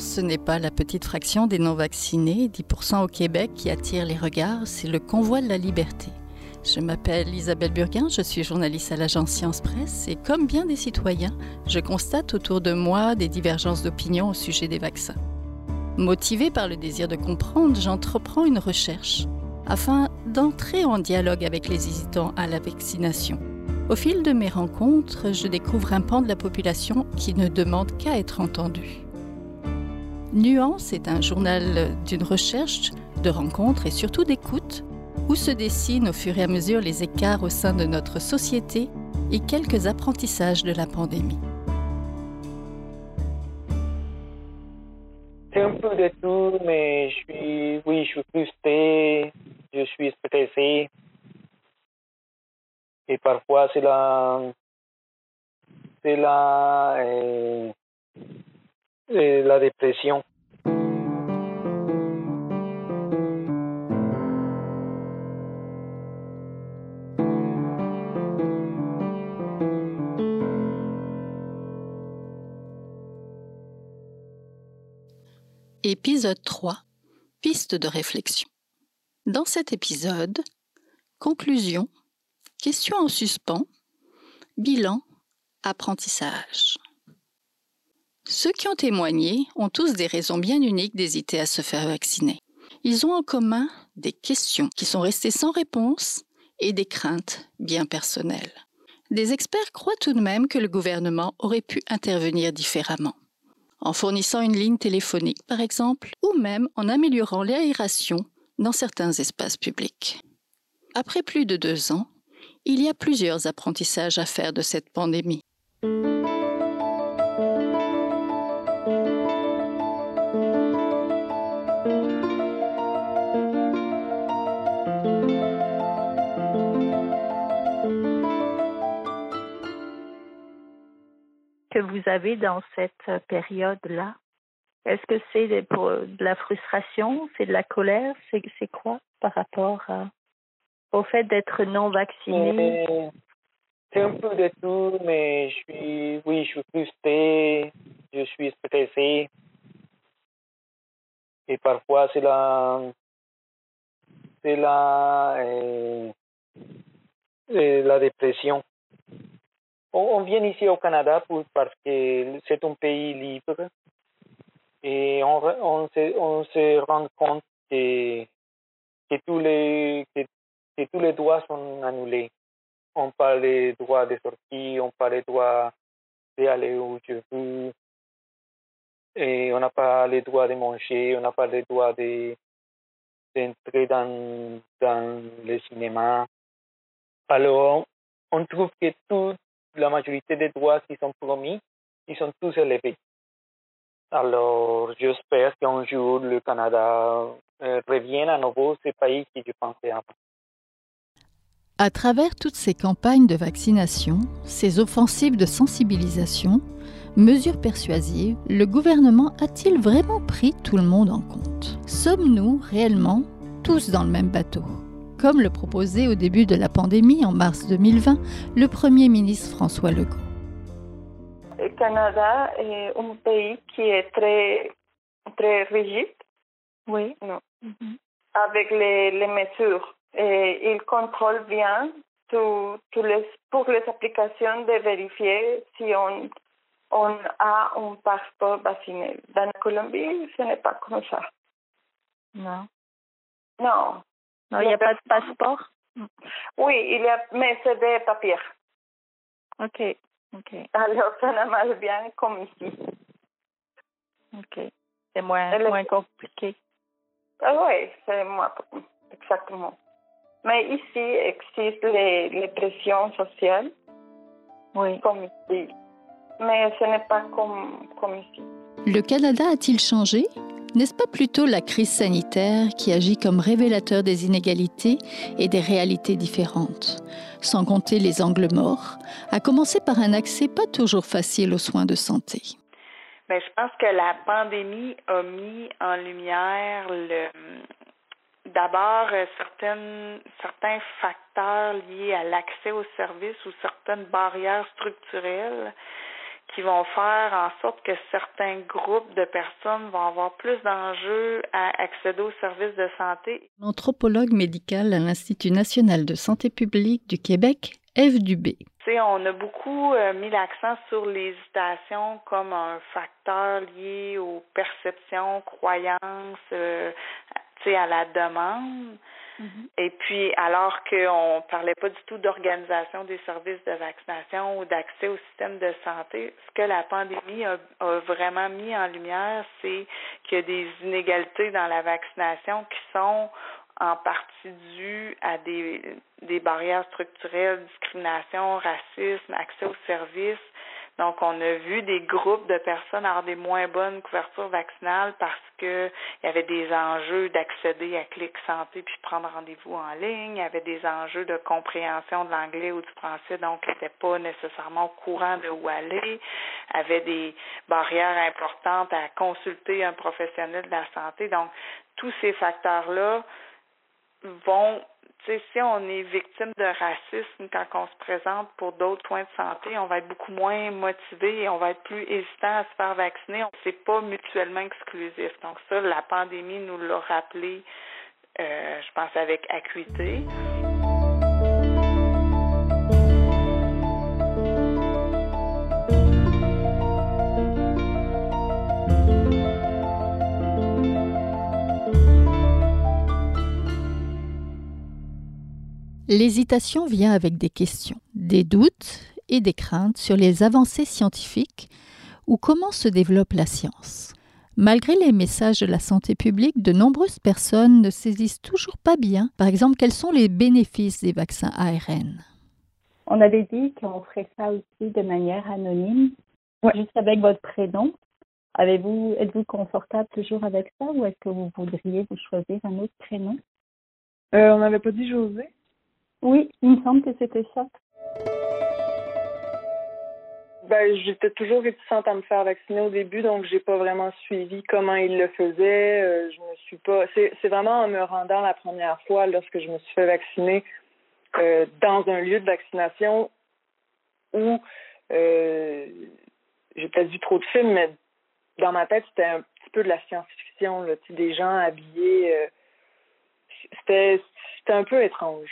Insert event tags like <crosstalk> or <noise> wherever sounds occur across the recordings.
Ce n'est pas la petite fraction des non-vaccinés, 10% au Québec, qui attire les regards, c'est le convoi de la liberté. Je m'appelle Isabelle Burguin, je suis journaliste à l'agence Science Presse et comme bien des citoyens, je constate autour de moi des divergences d'opinion au sujet des vaccins. Motivée par le désir de comprendre, j'entreprends une recherche afin d'entrer en dialogue avec les hésitants à la vaccination. Au fil de mes rencontres, je découvre un pan de la population qui ne demande qu'à être entendu. Nuance est un journal d'une recherche, de rencontres et surtout d'écoute, où se dessinent au fur et à mesure les écarts au sein de notre société et quelques apprentissages de la pandémie. C'est un peu de tout, mais je suis, oui, je suis frustré, je suis stressé. Et parfois, c'est la, c'est la, euh, euh, la dépression. Épisode 3 Piste de réflexion. Dans cet épisode, conclusion, questions en suspens, bilan, apprentissage. Ceux qui ont témoigné ont tous des raisons bien uniques d'hésiter à se faire vacciner. Ils ont en commun des questions qui sont restées sans réponse et des craintes bien personnelles. Des experts croient tout de même que le gouvernement aurait pu intervenir différemment en fournissant une ligne téléphonique par exemple, ou même en améliorant l'aération dans certains espaces publics. Après plus de deux ans, il y a plusieurs apprentissages à faire de cette pandémie. Que vous avez dans cette période-là? Est-ce que c'est de, de la frustration, c'est de la colère, c'est, quoi par rapport au fait d'être non vacciné? Euh, C'est un peu de tout, mais je suis, oui, je suis frustré, je suis stressé. Et parfois, c'est la, c'est la, euh, la dépression. On, vient ici au Canada pour, parce que c'est un pays libre et on, se, rend compte que, que, tous les, que, les droits sont annulés. On parle des droits de sortie, on parle des droits d'aller où je veux, et on n'a pas le droit de manger, on n'a pas le droit d'entrer dans, dans le cinéma. Alors, on trouve que tout, la majorité des droits qui sont promis, ils sont tous élevés. Alors, j'espère qu'un jour le Canada euh, revienne à nouveau ce pays que je pensais avant. À travers toutes ces campagnes de vaccination, ces offensives de sensibilisation, mesures persuasives, le gouvernement a-t-il vraiment pris tout le monde en compte? Sommes-nous réellement tous dans le même bateau? Comme le proposait au début de la pandémie en mars 2020 le Premier ministre François Legault. Le Canada est un pays qui est très, très rigide. Oui. Non. Mhm. Avec les, les, mesures. Et il contrôle bien tout, les, pour les applications de vérifier si on, on a un passeport vacciné. Dans la Colombie, ce n'est pas comme ça. Non. Non, non, il n'y a pas de passeport? Oui, il y a, mais c'est des papiers. Ok, ok. Alors, ça ne marche bien comme ici. Ok. C'est moins, moins compliqué. Ah oui, c'est moins, exactement. Mais ici existent les, les pressions sociales. Oui. Comme ici. Mais ce n'est pas comme, comme ici. Le Canada a-t-il changé? N'est-ce pas plutôt la crise sanitaire qui agit comme révélateur des inégalités et des réalités différentes, sans compter les angles morts, à commencer par un accès pas toujours facile aux soins de santé? Bien, je pense que la pandémie a mis en lumière d'abord certaines, certains facteurs liés à l'accès aux services ou certaines barrières structurelles qui vont faire en sorte que certains groupes de personnes vont avoir plus d'enjeux à accéder aux services de santé. Anthropologue médical à l'Institut national de santé publique du Québec, Eve Dubé. on a beaucoup euh, mis l'accent sur l'hésitation comme un facteur lié aux perceptions, croyances, euh, à la demande. Mm-hmm. Et puis, alors qu'on ne parlait pas du tout d'organisation des services de vaccination ou d'accès au système de santé, ce que la pandémie a, vraiment mis en lumière, c'est qu'il y a des inégalités dans la vaccination qui sont en partie dues à des, des barrières structurelles, discrimination, racisme, accès aux services, donc, on a vu des groupes de personnes avoir des moins bonnes couvertures vaccinales parce qu'il y avait des enjeux d'accéder à Clic Santé puis prendre rendez-vous en ligne. Il y avait des enjeux de compréhension de l'anglais ou du français, donc ils n'étaient pas nécessairement au courant de où aller. Il y avait des barrières importantes à consulter un professionnel de la santé. Donc, tous ces facteurs-là vont si on est victime de racisme quand on se présente pour d'autres soins de santé, on va être beaucoup moins motivé et on va être plus hésitant à se faire vacciner. C'est pas mutuellement exclusif. Donc ça, la pandémie nous l'a rappelé, euh, je pense, avec acuité. L'hésitation vient avec des questions, des doutes et des craintes sur les avancées scientifiques ou comment se développe la science. Malgré les messages de la santé publique, de nombreuses personnes ne saisissent toujours pas bien, par exemple, quels sont les bénéfices des vaccins ARN. On avait dit qu'on ferait ça aussi de manière anonyme, juste avec votre prénom. Avez-vous, êtes-vous confortable toujours avec ça ou est-ce que vous voudriez vous choisir un autre prénom? Euh, On n'avait pas dit José oui, il me semble que c'était ça. Ben, j'étais toujours réticente à me faire vacciner au début, donc j'ai pas vraiment suivi comment il le faisait. Euh, je me suis pas. C'est, vraiment en me rendant la première fois lorsque je me suis fait vacciner euh, dans un lieu de vaccination où euh, j'ai peut-être vu trop de films, mais dans ma tête c'était un petit peu de la science-fiction, des gens habillés. C'était un peu étrange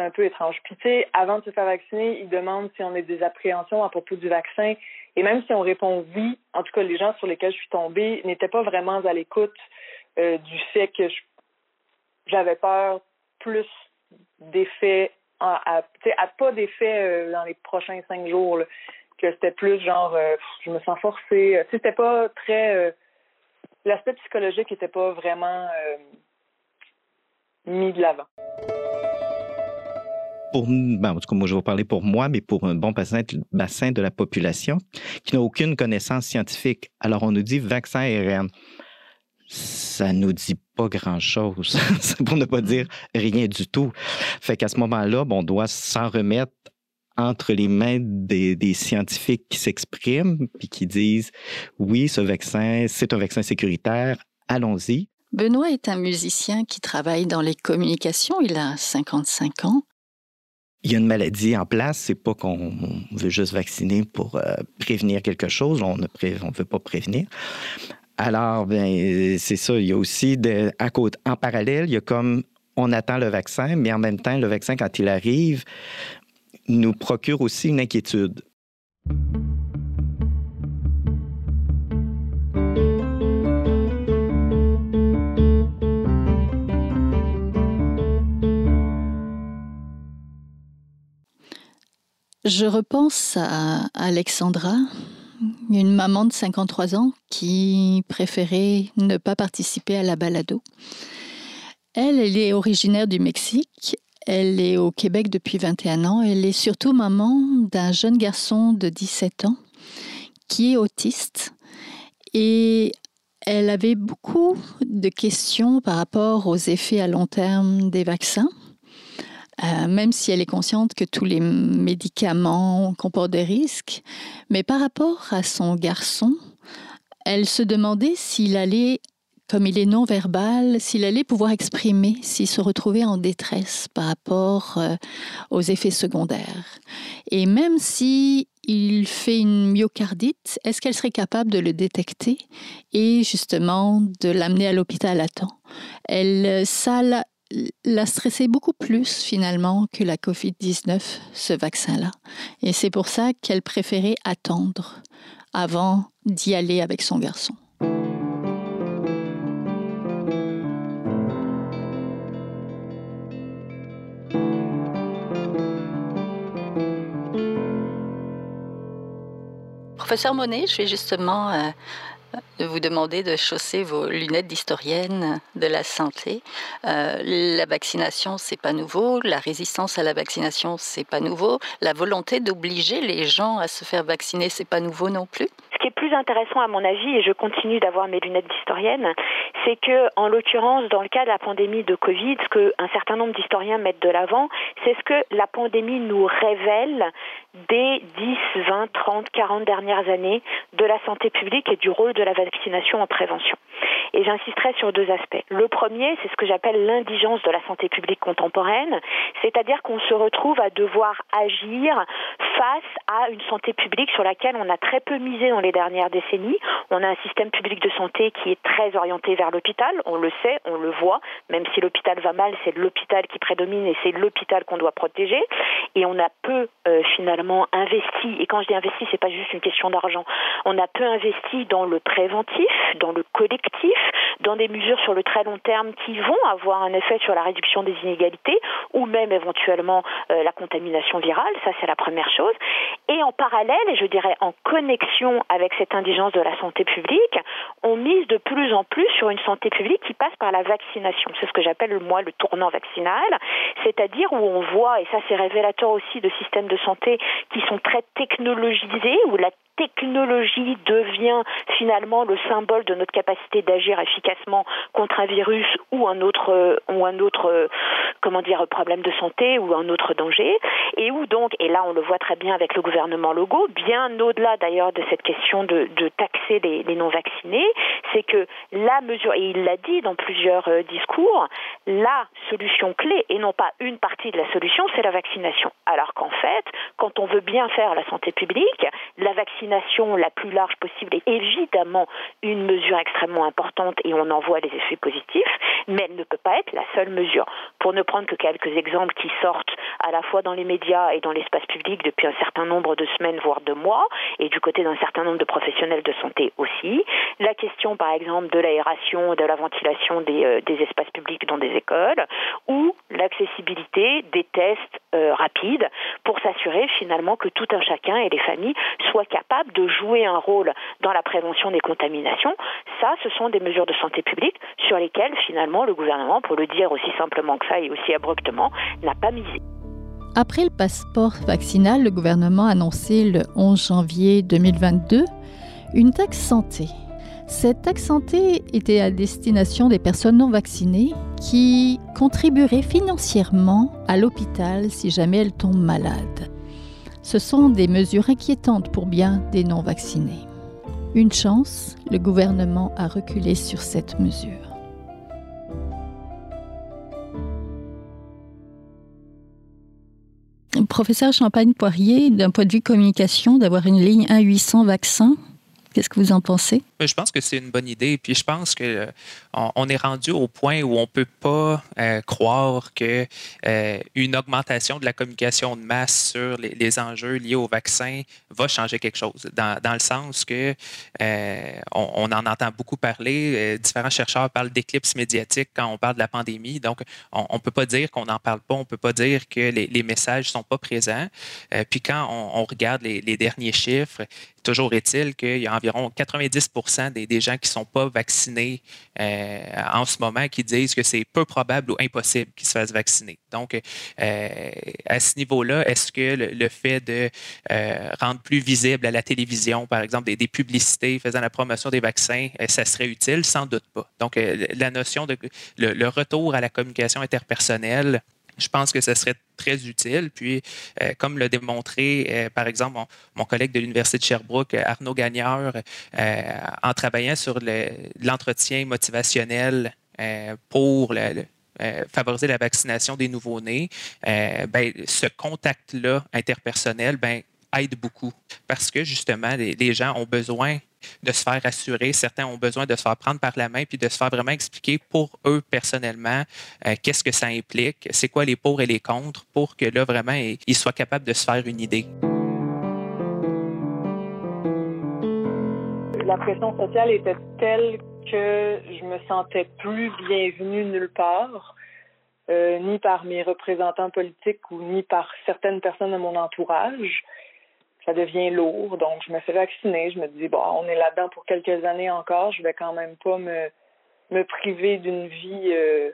un peu étrange. Puis, tu sais, avant de se faire vacciner, ils demandent si on a des appréhensions à propos du vaccin. Et même si on répond oui, en tout cas, les gens sur lesquels je suis tombée n'étaient pas vraiment à l'écoute euh, du fait que j'avais peur plus d'effets, à, à, pas d'effets euh, dans les prochains cinq jours, que c'était plus genre, euh, je me sens forcée. C'était pas très. L'aspect psychologique n'était pas vraiment mis de l'avant pour, ben, en tout cas, moi, je vais parler pour moi, mais pour un bon bassin, de la population qui n'a aucune connaissance scientifique. Alors, on nous dit vaccin ARN. Ça nous dit pas grand-chose, <laughs> pour ne pas dire rien du tout. Fait qu'à ce moment-là, on doit s'en remettre entre les mains des, des scientifiques qui s'expriment puis qui disent oui, ce vaccin, c'est un vaccin sécuritaire, allons-y. Benoît est un musicien qui travaille dans les communications. Il a 55 ans il y a une maladie en place, c'est pas qu'on veut juste vacciner pour euh, prévenir quelque chose, on ne on veut pas prévenir. Alors, ben, c'est ça. Il y a aussi, à côté, en parallèle, il y a comme on attend le vaccin, mais en même temps, le vaccin, quand il arrive, nous procure aussi une inquiétude. Je repense à Alexandra, une maman de 53 ans qui préférait ne pas participer à la balado. Elle, elle est originaire du Mexique. Elle est au Québec depuis 21 ans. Elle est surtout maman d'un jeune garçon de 17 ans qui est autiste. Et elle avait beaucoup de questions par rapport aux effets à long terme des vaccins. Euh, même si elle est consciente que tous les médicaments comportent des risques. Mais par rapport à son garçon, elle se demandait s'il allait, comme il est non-verbal, s'il allait pouvoir exprimer, s'il se retrouvait en détresse par rapport euh, aux effets secondaires. Et même si il fait une myocardite, est-ce qu'elle serait capable de le détecter et justement de l'amener à l'hôpital à temps? Elle, ça l'a stressé beaucoup plus finalement que la COVID-19, ce vaccin-là. Et c'est pour ça qu'elle préférait attendre avant d'y aller avec son garçon. Professeur Monet, je vais justement euh, vous demander de chausser vos lunettes d'historienne de la santé. Euh, la vaccination, c'est pas nouveau. La résistance à la vaccination, c'est pas nouveau. La volonté d'obliger les gens à se faire vacciner, c'est pas nouveau non plus. Ce qui est plus intéressant à mon avis, et je continue d'avoir mes lunettes d'historienne, c'est que, en l'occurrence, dans le cas de la pandémie de Covid, ce qu'un certain nombre d'historiens mettent de l'avant, c'est ce que la pandémie nous révèle des 10, 20, 30, 40 dernières années de la santé publique et du rôle de la vaccination en prévention. Et j'insisterai sur deux aspects. Le premier, c'est ce que j'appelle l'indigence de la santé publique contemporaine, c'est-à-dire qu'on se retrouve à devoir agir face à une santé publique sur laquelle on a très peu misé dans les dernières décennies. On a un système public de santé qui est très orienté vers l'hôpital, on le sait, on le voit, même si l'hôpital va mal, c'est l'hôpital qui prédomine et c'est l'hôpital qu'on doit protéger. Et on a peu euh, finalement investi, et quand je dis investi, c'est pas juste une question d'argent, on a peu investi dans le préventif, dans le collectif, dans des mesures sur le très long terme qui vont avoir un effet sur la réduction des inégalités ou même éventuellement euh, la contamination virale, ça c'est la première chose. Et en parallèle, et je dirais en connexion avec cette indigence de la santé publique, on mise de plus en plus sur une santé publique qui passe par la vaccination. C'est ce que j'appelle moi le tournant vaccinal, c'est-à-dire où on voit, et ça c'est révélateur aussi de systèmes de santé qui sont très technologisés, où la technologie devient finalement le symbole de notre capacité d'agir efficacement contre un virus ou un autre euh, ou un autre euh, comment dire problème de santé ou un autre danger. Et où donc et là on le voit très bien avec le gouvernement logo bien au-delà d'ailleurs de cette question de, taxer les, non vaccinés c'est que la mesure et il l'a dit dans plusieurs euh, discours la solution clé et non pas une partie de la solution c'est la vaccination. Alors qu'en fait quand on veut bien faire la santé publique la vaccination la plus large possible est évidemment une mesure extrêmement importante et on en voit les effets positifs, mais elle ne peut pas être la seule mesure. Pour ne prendre que quelques exemples qui sortent à la fois dans les médias et dans l'espace public depuis un certain nombre de semaines, voire de mois, et du côté d'un certain nombre de professionnels de santé aussi, la question par exemple de l'aération, de la ventilation des, euh, espaces publics dans des écoles, ou l'accessibilité des tests euh, rapides pour s'assurer finalement que tout un chacun et les familles soient capables de jouer un rôle dans la prévention des contaminations, ça, ce sont des mesures de santé publique sur lesquelles finalement le gouvernement, pour le dire aussi simplement que ça et aussi abruptement, n'a pas misé. Après le passeport vaccinal, le gouvernement a annoncé le 11 janvier 2022 une taxe santé. Cette taxe santé était à destination des personnes non vaccinées qui contribueraient financièrement à l'hôpital si jamais elles tombent malades. Ce sont des mesures inquiétantes pour bien des non-vaccinés. Une chance, le gouvernement a reculé sur cette mesure. Professeur Champagne-Poirier, d'un point de vue communication, d'avoir une ligne 1-800 vaccins, Qu'est-ce que vous en pensez? Ben, je pense que c'est une bonne idée. Puis je pense qu'on euh, on est rendu au point où on ne peut pas euh, croire qu'une euh, augmentation de la communication de masse sur les, enjeux liés au vaccin va changer quelque chose. Dans, dans le sens que on, en entend beaucoup parler. différents chercheurs parlent d'éclipse médiatique quand on parle de la pandémie. Donc, on ne peut pas dire qu'on n'en parle pas. On ne peut pas dire que les, messages ne sont pas présents. puis quand on, regarde les derniers chiffres, Toujours est-il qu'il y a environ 90 des, gens qui ne sont pas vaccinés euh, en ce moment qui disent que c'est peu probable ou impossible qu'ils se fassent vacciner. Donc, euh, à ce niveau-là, est-ce que le, fait de euh, rendre plus visible à la télévision, par exemple, des, publicités faisant la promotion des vaccins, ça serait utile? Sans doute pas. Donc, la notion de le retour à la communication interpersonnelle, je pense que ce serait très utile. Puis, euh, comme l'a démontré, euh, par exemple, mon, collègue de l'Université de Sherbrooke, Arnaud Gagneur, euh, en travaillant sur l'entretien motivationnel pour favoriser la vaccination des nouveau-nés, ben, ce contact-là interpersonnel, ben, aide beaucoup parce que justement, les, gens ont besoin de se faire assurer, certains ont besoin de se faire prendre par la main puis de se faire vraiment expliquer pour eux personnellement euh, qu'est-ce que ça implique, c'est quoi les pour et les contre pour que là vraiment ils soient capables de se faire une idée. La pression sociale était telle que je me sentais plus bienvenue nulle part. Euh, ni par mes représentants politiques ou ni par certaines personnes de mon entourage. Ça devient lourd, donc je me fais vacciner. Je me dis, bon, on est là-dedans pour quelques années encore, je vais quand même pas me, me priver d'une vie euh,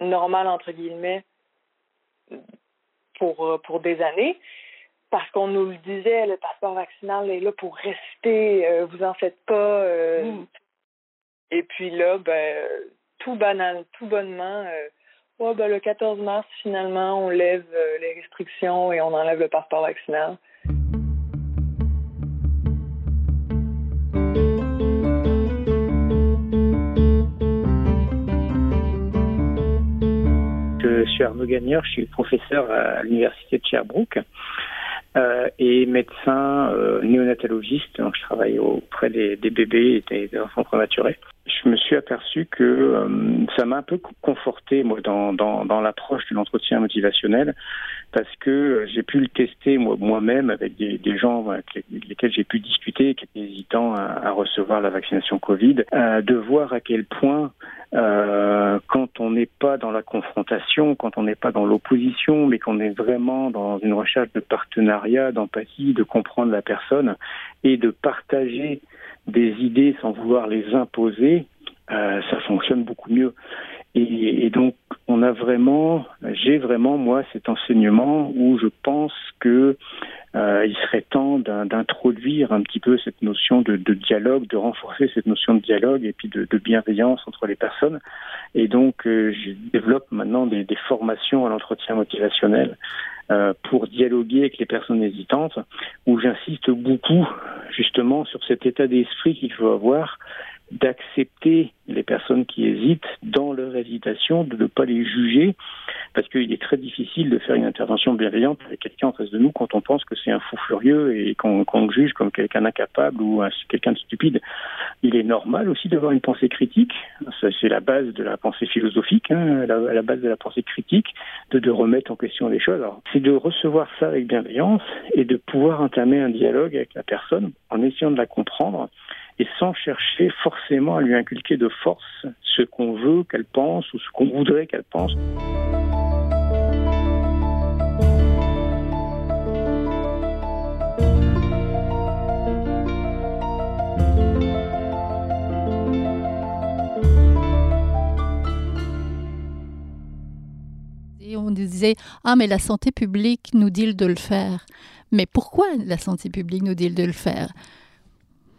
normale, entre guillemets, pour, pour des années. Parce qu'on nous le disait, le passeport vaccinal est là pour rester, euh, vous en faites pas. Mm. Et puis là, ben, tout banal, tout bonnement, ben, le 14 mars, finalement, on lève euh, les restrictions et on enlève le passeport vaccinal. Suis Arnaud Gagneur, je suis professeur à l'Université de Sherbrooke. Euh, et médecin euh, néonatologiste. Donc, je travaille auprès des bébés et des enfants prématurés je me suis aperçu que euh, ça m'a un peu conforté moi dans, dans, dans l'approche de l'entretien motivationnel parce que j'ai pu le tester moi-même avec des, gens avec lesquels j'ai pu discuter qui étaient hésitants à, à recevoir la vaccination Covid, euh, de voir à quel point euh, quand on n'est pas dans la confrontation, quand on n'est pas dans l'opposition, mais qu'on est vraiment dans une recherche de partenariat, d'empathie, de comprendre la personne et de partager des idées sans vouloir les imposer, euh, ça fonctionne beaucoup mieux. Et, donc, on a vraiment, j'ai vraiment moi cet enseignement où je pense que euh, il serait temps d'introduire un petit peu cette notion de, dialogue, de renforcer cette notion de dialogue et puis de, de bienveillance entre les personnes. Et donc, euh, je développe maintenant des, des formations à l'entretien motivationnel euh, pour dialoguer avec les personnes hésitantes, où j'insiste beaucoup justement sur cet état d'esprit qu'il faut avoir d'accepter les personnes qui hésitent dans leur hésitation, de ne pas les juger, parce qu'il est très difficile de faire une intervention bienveillante avec quelqu'un en face de nous quand on pense que c'est un fou furieux et qu'on le juge comme quelqu'un d'incapable ou quelqu'un de stupide. Il est normal aussi d'avoir une pensée critique, c'est la base de la pensée philosophique, hein, la, la, base de la pensée critique, de, de remettre en question les choses. C'est de recevoir ça avec bienveillance et de pouvoir entamer un dialogue avec la personne en essayant de la comprendre et sans chercher forcément à lui inculquer de force ce qu'on veut qu'elle pense ou ce qu'on voudrait qu'elle pense. Ah mais la santé publique nous dit de le faire. Mais pourquoi la santé publique nous dit de le faire?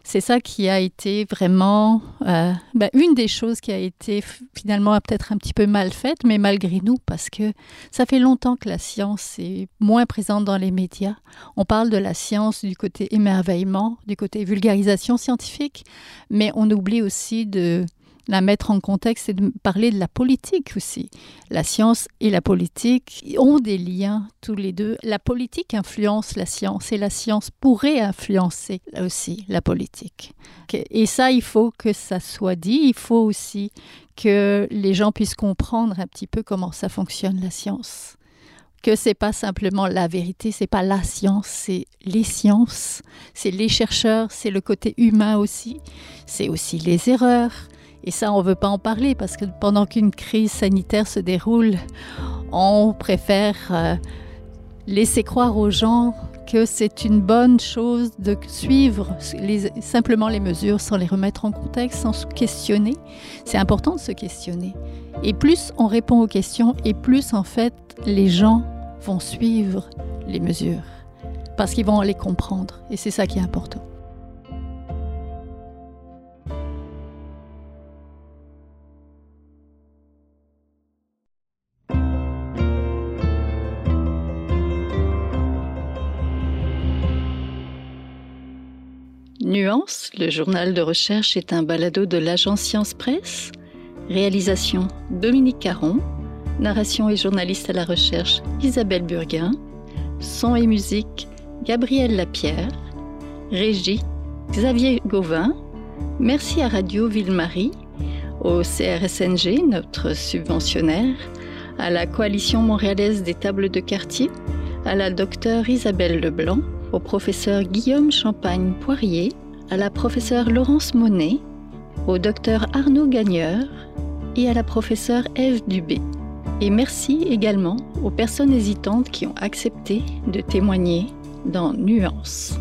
C'est ça qui a été vraiment euh, ben, une des choses qui a été finalement peut-être un petit peu mal faite, mais malgré nous, parce que ça fait longtemps que la science est moins présente dans les médias. On parle de la science du côté émerveillement, du côté vulgarisation scientifique, mais on oublie aussi de la mettre en contexte et de parler de la politique aussi. La science et la politique ont des liens tous les deux. La politique influence la science et la science pourrait influencer aussi la politique. Et ça, il faut que ça soit dit. Il faut aussi que les gens puissent comprendre un petit peu comment ça fonctionne la science que c'est pas simplement la vérité, c'est pas la science, c'est les sciences, c'est les chercheurs, c'est le côté humain aussi, c'est aussi les erreurs, et ça, on ne veut pas en parler parce que pendant qu'une crise sanitaire se déroule, on préfère euh, laisser croire aux gens que c'est une bonne chose de suivre simplement les mesures sans les remettre en contexte, sans se questionner. C'est important de se questionner. Et plus on répond aux questions, et plus en fait les gens vont suivre les mesures parce qu'ils vont les comprendre. Et c'est ça qui est important. Le journal de recherche est un balado de l'agence Science Presse. Réalisation Dominique Caron. Narration et journaliste à la recherche Isabelle Burguin. Son et musique Gabriel Lapierre, Régie, Xavier Gauvin. Merci à Radio Ville-Marie, au CRSNG, notre subventionnaire, à la Coalition montréalaise des tables de quartier, à la docteure Isabelle Leblanc, au professeur Guillaume Champagne-Poirier, à la professeure Laurence Monet, au docteur Arnaud Gagneur et à la professeure Eve Dubé. Et merci également aux personnes hésitantes qui ont accepté de témoigner dans Nuance.